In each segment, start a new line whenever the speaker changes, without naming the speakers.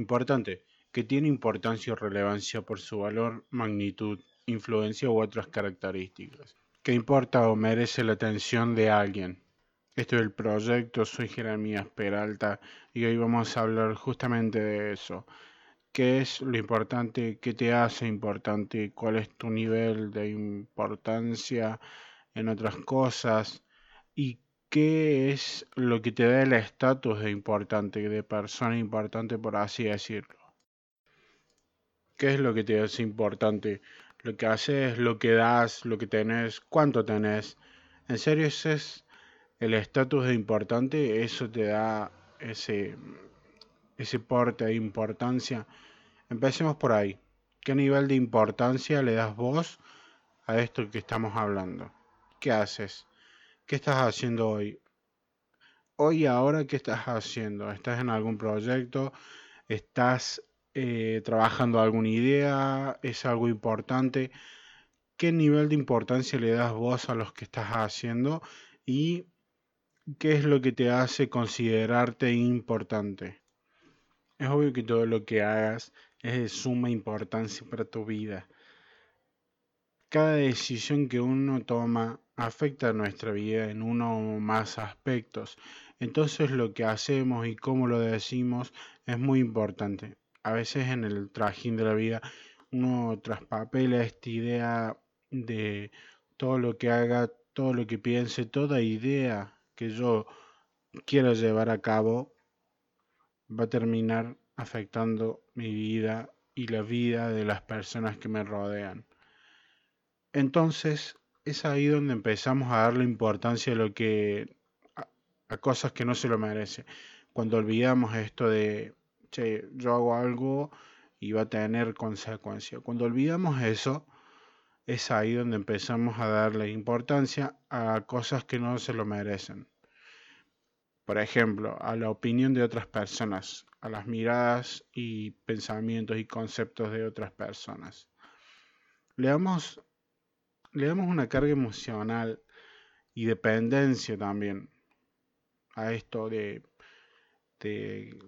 Importante, que tiene importancia o relevancia por su valor, magnitud, influencia u otras características. Que importa o merece la atención de alguien. Este es el proyecto, soy Jeremías Peralta y hoy vamos a hablar justamente de eso. ¿Qué es lo importante? ¿Qué te hace importante? ¿Cuál es tu nivel de importancia en otras cosas? ¿Y qué es lo que te da el estatus de importante, de persona importante, por así decirlo? ¿Qué es lo que te hace importante? Lo que haces, lo que das, lo que tenés, cuánto tenés. En serio, ese es el estatus de importante, eso te da ese, ese porte de importancia. Empecemos por ahí. ¿Qué nivel de importancia le das vos a esto que estamos hablando? ¿Qué haces? ¿Qué estás haciendo hoy? Hoy ahora, ¿qué estás haciendo? ¿Estás en algún proyecto? ¿Estás eh, trabajando alguna idea, es algo importante. ¿Qué nivel de importancia le das vos a los que estás haciendo y qué es lo que te hace considerarte importante? Es obvio que todo lo que hagas es de suma importancia para tu vida. Cada decisión que uno toma afecta nuestra vida en uno o más aspectos. Entonces lo que hacemos y cómo lo decimos es muy importante a veces en el trajín de la vida uno traspapela esta idea de todo lo que haga, todo lo que piense, toda idea que yo quiera llevar a cabo va a terminar afectando mi vida y la vida de las personas que me rodean. Entonces, es ahí donde empezamos a darle importancia a lo que a, cosas que no se lo merece. Cuando olvidamos esto de che, yo hago algo y va a tener consecuencia. Cuando olvidamos eso, es ahí donde empezamos a darle importancia a cosas que no se lo merecen. Por ejemplo, a la opinión de otras personas, a las miradas y pensamientos y conceptos de otras personas. Le damos, le damos una carga emocional y dependencia también a esto de, de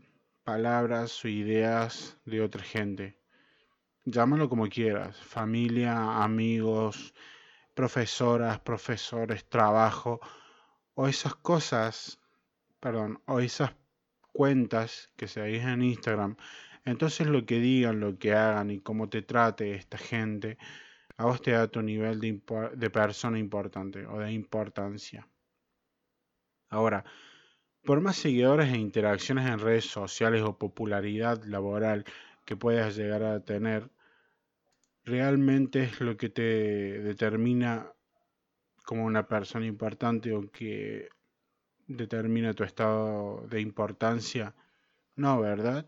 palabras o ideas de otra gente. Llámalo como quieras, familia, amigos, profesoras, profesores, trabajo, o esas cosas, perdón, o esas cuentas que se seguís en Instagram. Entonces lo que digan, lo que hagan y cómo te trate esta gente, a vos te da tu nivel de, de persona importante o de importancia. Ahora, por más seguidores e interacciones en redes sociales o popularidad laboral que puedas llegar a tener, realmente es lo que te determina como una persona importante o que determina tu estado de importancia. No, ¿verdad?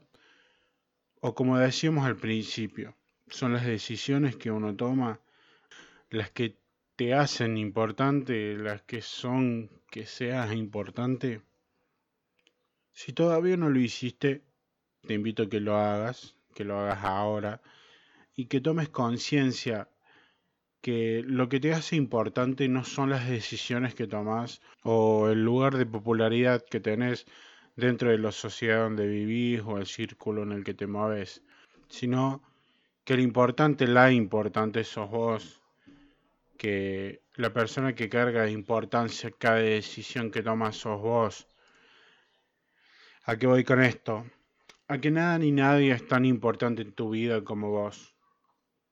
O como decíamos al principio, son las decisiones que uno toma las que te hacen importante, las que son que seas importante. Si todavía no lo hiciste, te invito a que lo hagas, que lo hagas ahora y que tomes conciencia que lo que te hace importante no son las decisiones que tomas o el lugar de popularidad que tenés dentro de la sociedad donde vivís o el círculo en el que te mueves, sino que lo importante, la importante sos vos, que la persona que carga de importancia cada decisión que tomas sos vos ¿A qué voy con esto? A que nada ni nadie es tan importante en tu vida como vos.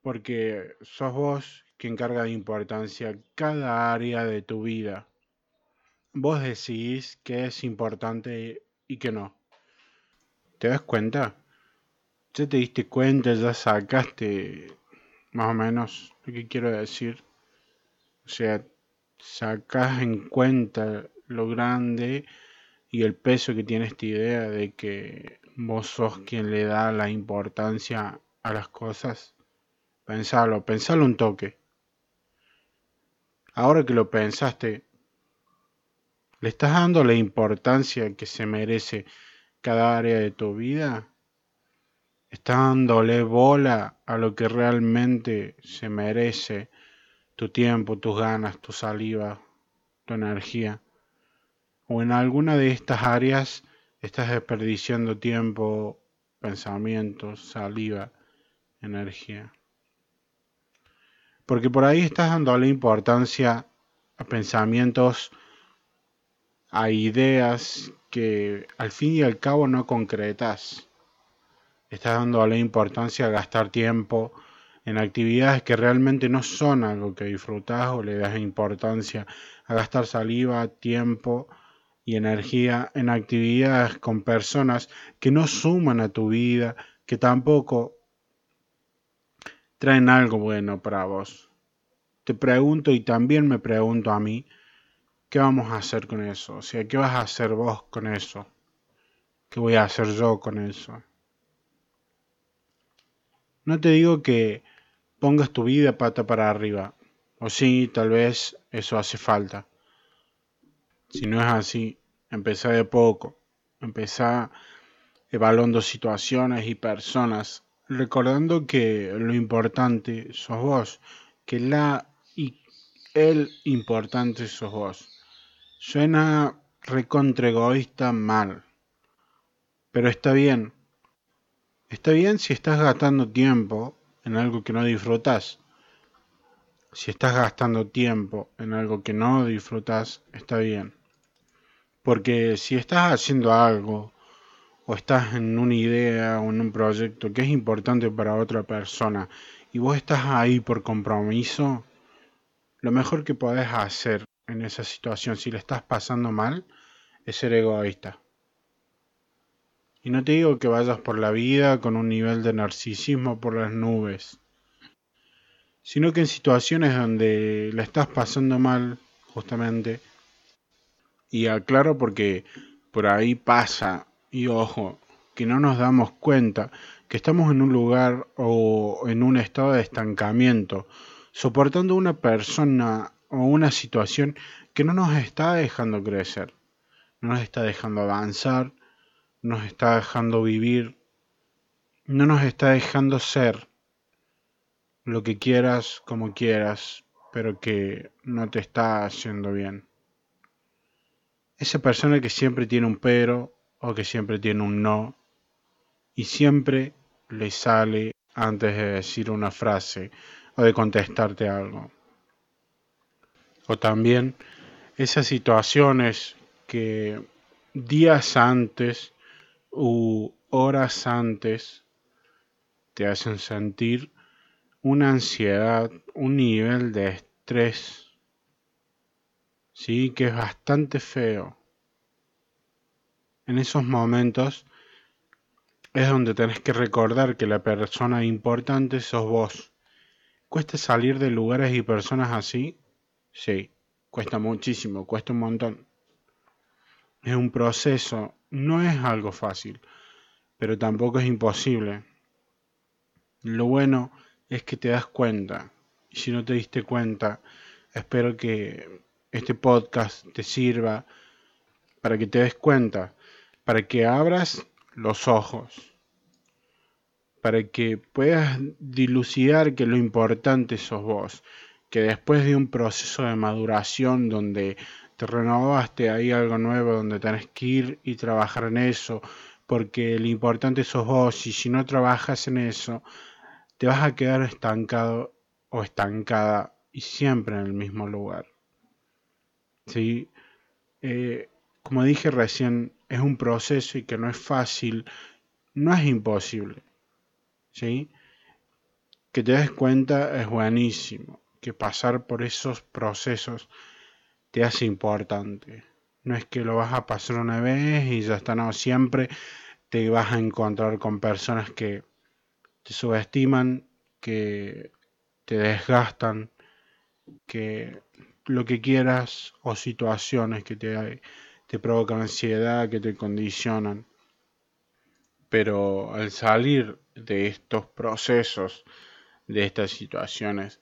Porque sos vos quien carga de importancia cada área de tu vida. Vos decidís qué es importante y qué no. ¿Te das cuenta? Ya te diste cuenta, ya sacaste más o menos lo que quiero decir. O sea, sacas en cuenta lo grande y el peso que tiene esta idea de que vos sos quien le da la importancia a las cosas, pensalo, pensalo un toque. Ahora que lo pensaste, ¿le estás dando la importancia que se merece cada área de tu vida? ¿Estás dándole bola a lo que realmente se merece tu tiempo, tus ganas, tu saliva, tu energía? o en alguna de estas áreas estás desperdiciando tiempo pensamientos, saliva, energía. Porque por ahí estás dándole importancia a pensamientos, a ideas que al fin y al cabo no concretas. Estás dándole importancia a gastar tiempo en actividades que realmente no son algo que disfrutas o le das importancia a gastar saliva, tiempo y energía en actividades con personas que no suman a tu vida, que tampoco traen algo bueno para vos. Te pregunto y también me pregunto a mí, ¿qué vamos a hacer con eso? O sea, ¿qué vas a hacer vos con eso? ¿Qué voy a hacer yo con eso? No te digo que pongas tu vida pata para arriba, o sí, tal vez eso hace falta. Si no es así, empezá de poco, empezá evaluando situaciones y personas, recordando que lo importante sos vos, que la y el importante sos vos. Suena recontra egoísta mal, pero está bien. Está bien si estás gastando tiempo en algo que no disfrutas. Si estás gastando tiempo en algo que no disfrutas, está bien. Porque si estás haciendo algo o estás en una idea o en un proyecto que es importante para otra persona y vos estás ahí por compromiso, lo mejor que podés hacer en esa situación, si le estás pasando mal, es ser egoísta. Y no te digo que vayas por la vida con un nivel de narcisismo por las nubes, sino que en situaciones donde la estás pasando mal, justamente, y aclaro porque por ahí pasa, y ojo, que no nos damos cuenta que estamos en un lugar o en un estado de estancamiento, soportando una persona o una situación que no nos está dejando crecer, no nos está dejando avanzar, nos está dejando vivir, no nos está dejando ser lo que quieras como quieras, pero que no te está haciendo bien esa persona que siempre tiene un pero o que siempre tiene un no y siempre le sale antes de decir una frase o de contestarte algo. O también esas situaciones que días antes u horas antes te hacen sentir una ansiedad, un nivel de estrés ¿sí? que es bastante feo. En esos momentos es donde tenés que recordar que la persona importante sos vos. ¿Cuesta salir de lugares y personas así? Sí, cuesta muchísimo, cuesta un montón. Es un proceso, no es algo fácil, pero tampoco es imposible. Lo bueno es que te das cuenta, y si no te diste cuenta, espero que este podcast te sirva para que te des cuenta, para que abras los ojos, para que puedas dilucidar que lo importante sos vos, que después de un proceso de maduración donde te renovaste, hay algo nuevo donde tenés que ir y trabajar en eso, porque lo importante sos vos y si no trabajas en eso, te vas a quedar estancado o estancada y siempre en el mismo lugar. ¿sí? Eh, como dije recién, es un proceso y que no es fácil, no es imposible. ¿sí? Que te des cuenta es buenísimo, que pasar por esos procesos te hace importante. No es que lo vas a pasar una vez y ya está, no, siempre te vas a encontrar con personas que te subestiman, que te desgastan, que lo que quieras o situaciones que te, provocan ansiedad, que te condicionan. Pero al salir de estos procesos, de estas situaciones,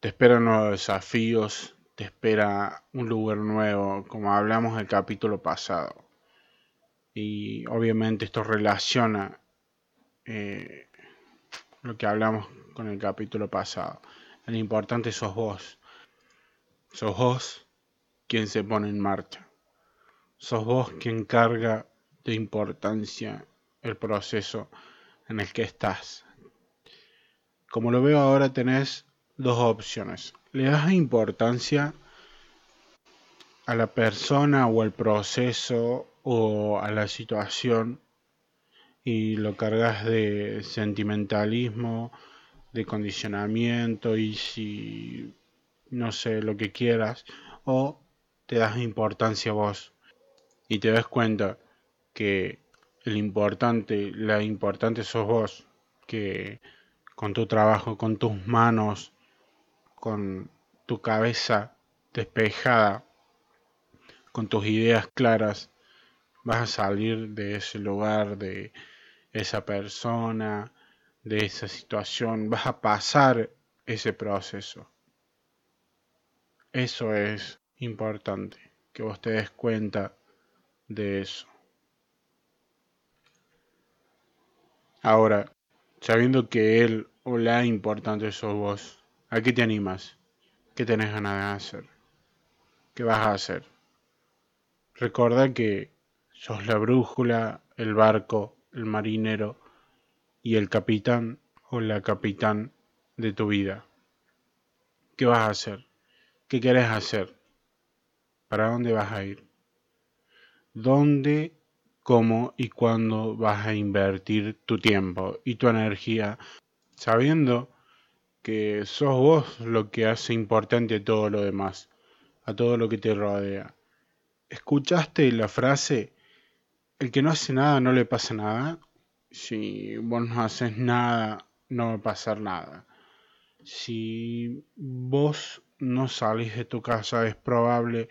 te esperan nuevos desafíos, te espera un lugar nuevo, como hablamos en el capítulo pasado. Y obviamente esto relaciona eh, lo que hablamos con el capítulo pasado. El importante sos vos. Sos vos quien se pone en marcha. Sos vos quien carga de importancia el proceso en el que estás. Como lo veo ahora, tenés dos opciones. Le das importancia a la persona o al proceso o a la situación y lo cargas de sentimentalismo, de condicionamiento y si no sé lo que quieras o te das importancia a vos y te das cuenta que el importante, la importante sos vos, que con tu trabajo, con tus manos, con tu cabeza despejada, con tus ideas claras, vas a salir de ese lugar, de esa persona, de esa situación, vas a pasar ese proceso. Eso es importante, que vos te des cuenta de eso. Ahora, sabiendo que él o la importante sos vos, ¿a qué te animas? ¿Qué tenés ganas de hacer? ¿Qué vas a hacer? Recuerda que sos la brújula, el barco, el marinero y el capitán o la capitán de tu vida. ¿Qué vas a hacer? ¿Qué querés hacer? ¿Para dónde vas a ir? ¿Dónde cómo y cuándo vas a invertir tu tiempo y tu energía, sabiendo que sos vos lo que hace importante todo lo demás, a todo lo que te rodea. ¿Escuchaste la frase, el que no hace nada no le pasa nada? Si vos no haces nada, no va a pasar nada. Si vos no salís de tu casa, es probable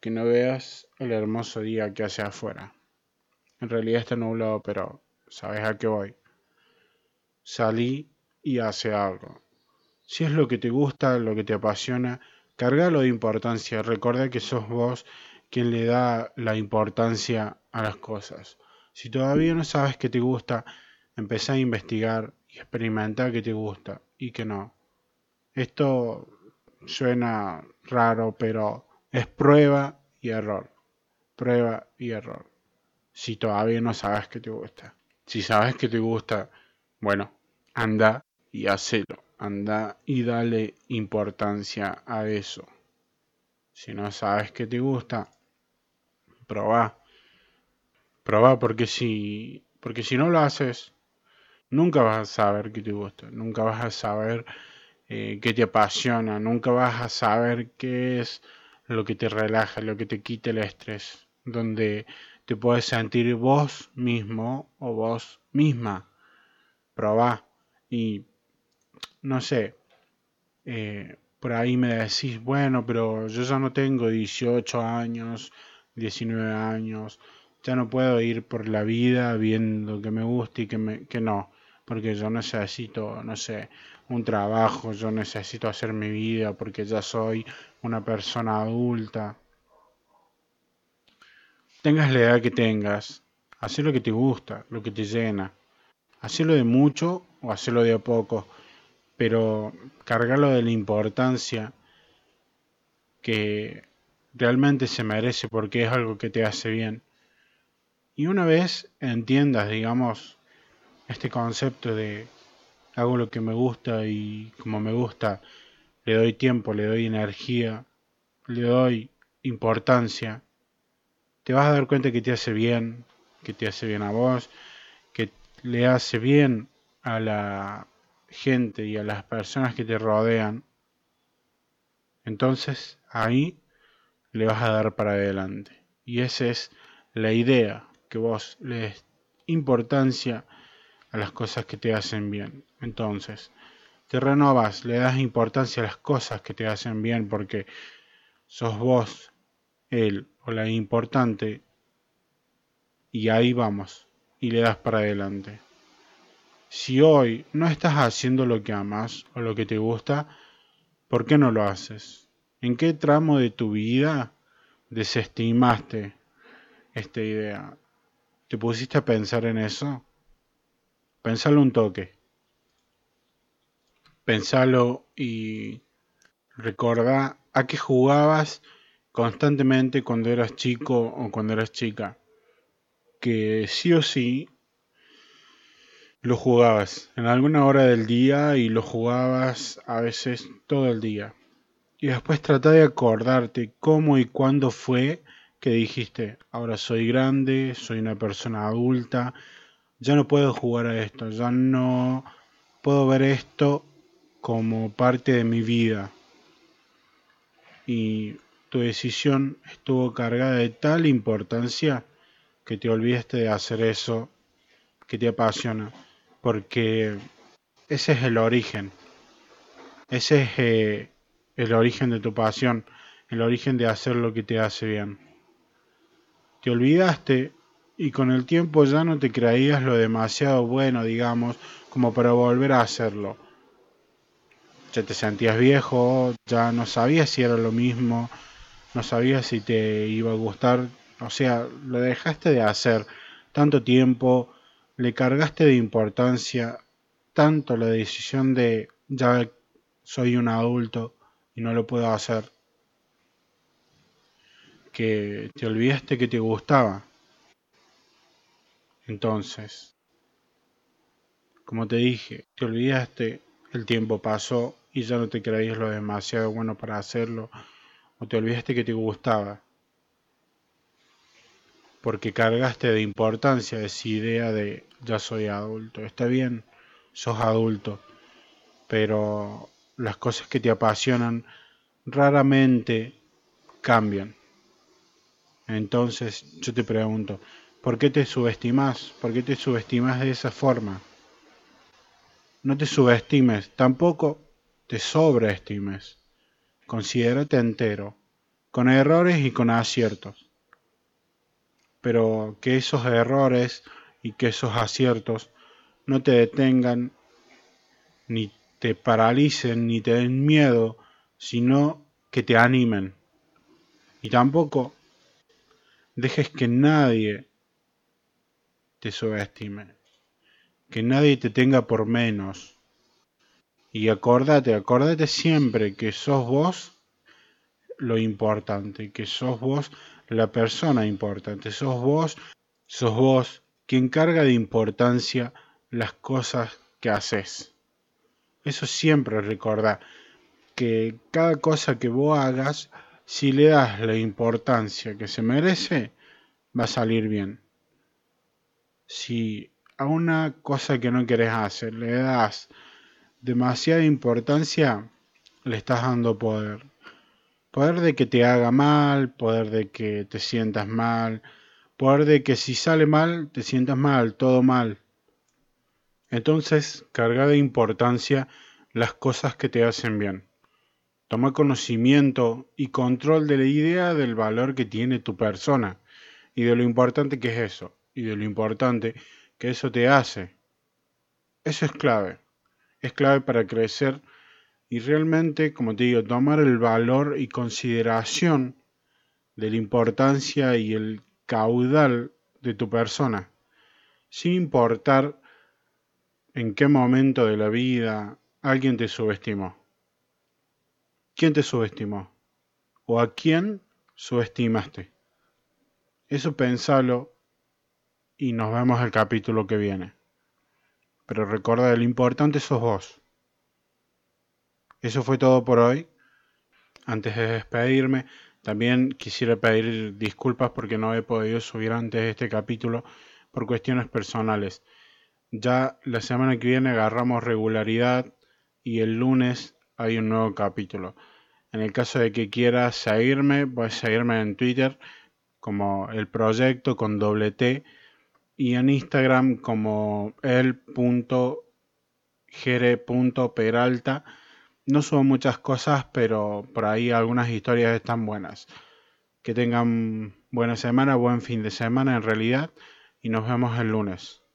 que no veas el hermoso día que hace afuera. En realidad está nublado, pero sabes a qué voy. Salí y hace algo. Si es lo que te gusta, lo que te apasiona, cargalo de importancia. Recuerda que sos vos quien le da la importancia a las cosas. Si todavía no sabes que te gusta, empezá a investigar y experimentar que te gusta y que no. Esto suena raro, pero es prueba y error. Prueba y error si todavía no sabes que te gusta. Si sabes que te gusta, bueno, anda y hacelo. Anda y dale importancia a eso. Si no sabes que te gusta, probá. Probá porque si, porque si no lo haces, nunca vas a saber que te gusta. Nunca vas a saber eh, qué te apasiona. Nunca vas a saber qué es lo que te relaja, lo que te quita el estrés. Donde te puedes sentir vos mismo o vos misma. Probá y no sé, eh, por ahí me decís, bueno, pero yo ya no tengo 18 años, 19 años, ya no puedo ir por la vida viendo que me gusta y que, me, que no, porque yo necesito, no sé, un trabajo, yo necesito hacer mi vida porque ya soy una persona adulta tengas la edad que tengas, haz lo que te gusta, lo que te llena. Hacelo de mucho o hacerlo de a poco, pero cargarlo de la importancia que realmente se merece porque es algo que te hace bien. Y una vez entiendas, digamos, este concepto de hago lo que me gusta y como me gusta, le doy tiempo, le doy energía, le doy importancia, te vas a dar cuenta que te hace bien, que te hace bien a vos, que le hace bien a la gente y a las personas que te rodean. Entonces ahí le vas a dar para adelante. Y esa es la idea, que vos le des importancia a las cosas que te hacen bien. Entonces, te renovas, le das importancia a las cosas que te hacen bien porque sos vos el o la importante y ahí vamos y le das para adelante. Si hoy no estás haciendo lo que amas o lo que te gusta, ¿por qué no lo haces? ¿En qué tramo de tu vida desestimaste esta idea? ¿Te pusiste a pensar en eso? Pensalo un toque. Pensalo y recordá a qué jugabas constantemente cuando eras chico o cuando eras chica, que sí o sí lo jugabas en alguna hora del día y lo jugabas a veces todo el día. Y después trata de acordarte cómo y cuándo fue que dijiste, ahora soy grande, soy una persona adulta, ya no puedo jugar a esto, ya no puedo ver esto como parte de mi vida. Y tu decisión estuvo cargada de tal importancia que te olvidaste de hacer eso que te apasiona, porque ese es el origen, ese es eh, el origen de tu pasión, el origen de hacer lo que te hace bien. Te olvidaste y con el tiempo ya no te creías lo demasiado bueno, digamos, como para volver a hacerlo. Ya te sentías viejo, ya no sabías si era lo mismo, no sabías si te iba a gustar, o sea, lo dejaste de hacer tanto tiempo, le cargaste de importancia tanto la decisión de ya soy un adulto y no lo puedo hacer, que te olvidaste que te gustaba. Entonces, como te dije, te olvidaste, el tiempo pasó y ya no te creías lo demasiado bueno para hacerlo, o te olvidaste que te gustaba, porque cargaste de importancia esa idea de ya soy adulto. Está bien, sos adulto, pero las cosas que te apasionan raramente cambian. Entonces yo te pregunto, ¿por qué te subestimas? ¿Por qué te subestimas de esa forma? No te subestimes, tampoco te sobreestimes. Considérate entero, con errores y con aciertos. Pero que esos errores y que esos aciertos no te detengan, ni te paralicen, ni te den miedo, sino que te animen. Y tampoco dejes que nadie te subestime, que nadie te tenga por menos. Y acordate, acordate siempre que sos vos lo importante, que sos vos la persona importante, sos vos, sos vos quien carga de importancia las cosas que haces. Eso siempre recordá, que cada cosa que vos hagas si le das la importancia que se merece, va a salir bien. Si a una cosa que no querés hacer le das demasiada importancia, le estás dando poder. Poder de que te haga mal, poder de que te sientas mal, poder de que si sale mal, te sientas mal, todo mal. Entonces, carga de importancia las cosas que te hacen bien. Toma conocimiento y control de la idea del valor que tiene tu persona y de lo importante que es eso y de lo importante que eso te hace. Eso es clave. Es clave para crecer y realmente, como te digo, tomar el valor y consideración de la importancia y el caudal de tu persona, sin importar en qué momento de la vida alguien te subestimó. ¿Quién te subestimó? ¿O a quién subestimaste? Eso pensalo y nos vemos el capítulo que viene. Pero recuerda, lo importante sos vos. Eso fue todo por hoy. Antes de despedirme, también quisiera pedir disculpas porque no he podido subir antes este capítulo por cuestiones personales. Ya la semana que viene agarramos regularidad y el lunes hay un nuevo capítulo. En el caso de que quieras seguirme, puedes seguirme en Twitter como el proyecto con doble T y en Instagram como el.gere.peralta. No son muchas cosas, pero por ahí algunas historias están buenas. Que tengan buena semana, buen fin de semana en realidad y nos vemos el lunes.